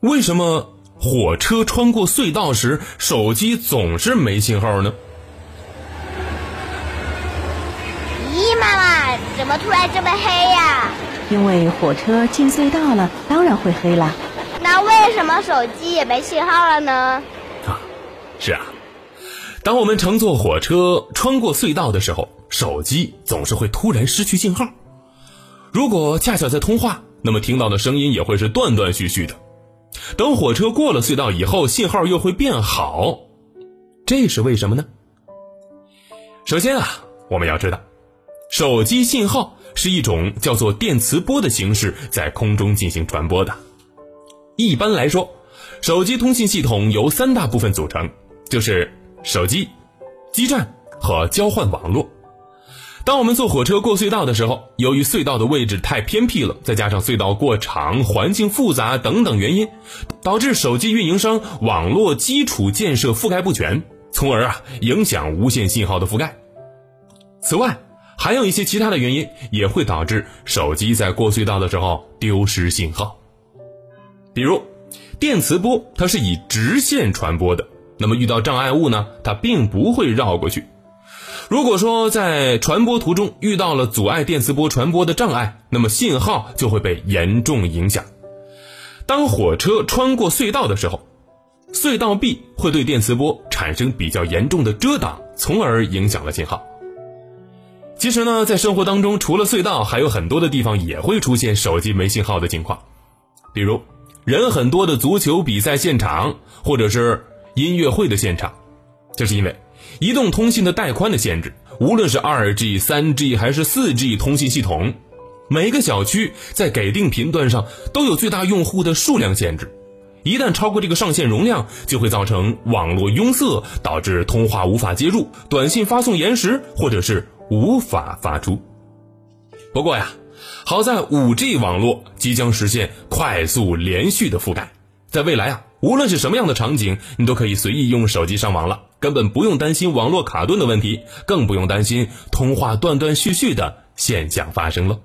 为什么火车穿过隧道时手机总是没信号呢？咦，妈妈，怎么突然这么黑呀？因为火车进隧道了，当然会黑了。那为什么手机也没信号了呢？啊，是啊，当我们乘坐火车穿过隧道的时候，手机总是会突然失去信号。如果恰巧在通话，那么听到的声音也会是断断续续的。等火车过了隧道以后，信号又会变好，这是为什么呢？首先啊，我们要知道，手机信号是一种叫做电磁波的形式在空中进行传播的。一般来说，手机通信系统由三大部分组成，就是手机、基站和交换网络。当我们坐火车过隧道的时候，由于隧道的位置太偏僻了，再加上隧道过长、环境复杂等等原因，导致手机运营商网络基础建设覆盖不全，从而啊影响无线信号的覆盖。此外，还有一些其他的原因也会导致手机在过隧道的时候丢失信号。比如，电磁波它是以直线传播的，那么遇到障碍物呢，它并不会绕过去。如果说在传播途中遇到了阻碍电磁波传播的障碍，那么信号就会被严重影响。当火车穿过隧道的时候，隧道壁会对电磁波产生比较严重的遮挡，从而影响了信号。其实呢，在生活当中，除了隧道，还有很多的地方也会出现手机没信号的情况，比如。人很多的足球比赛现场，或者是音乐会的现场，这是因为移动通信的带宽的限制。无论是二 G、三 G 还是四 G 通信系统，每个小区在给定频段上都有最大用户的数量限制。一旦超过这个上限容量，就会造成网络拥塞，导致通话无法接入，短信发送延时，或者是无法发出。不过呀。好在五 G 网络即将实现快速连续的覆盖，在未来啊，无论是什么样的场景，你都可以随意用手机上网了，根本不用担心网络卡顿的问题，更不用担心通话断断续续的现象发生了。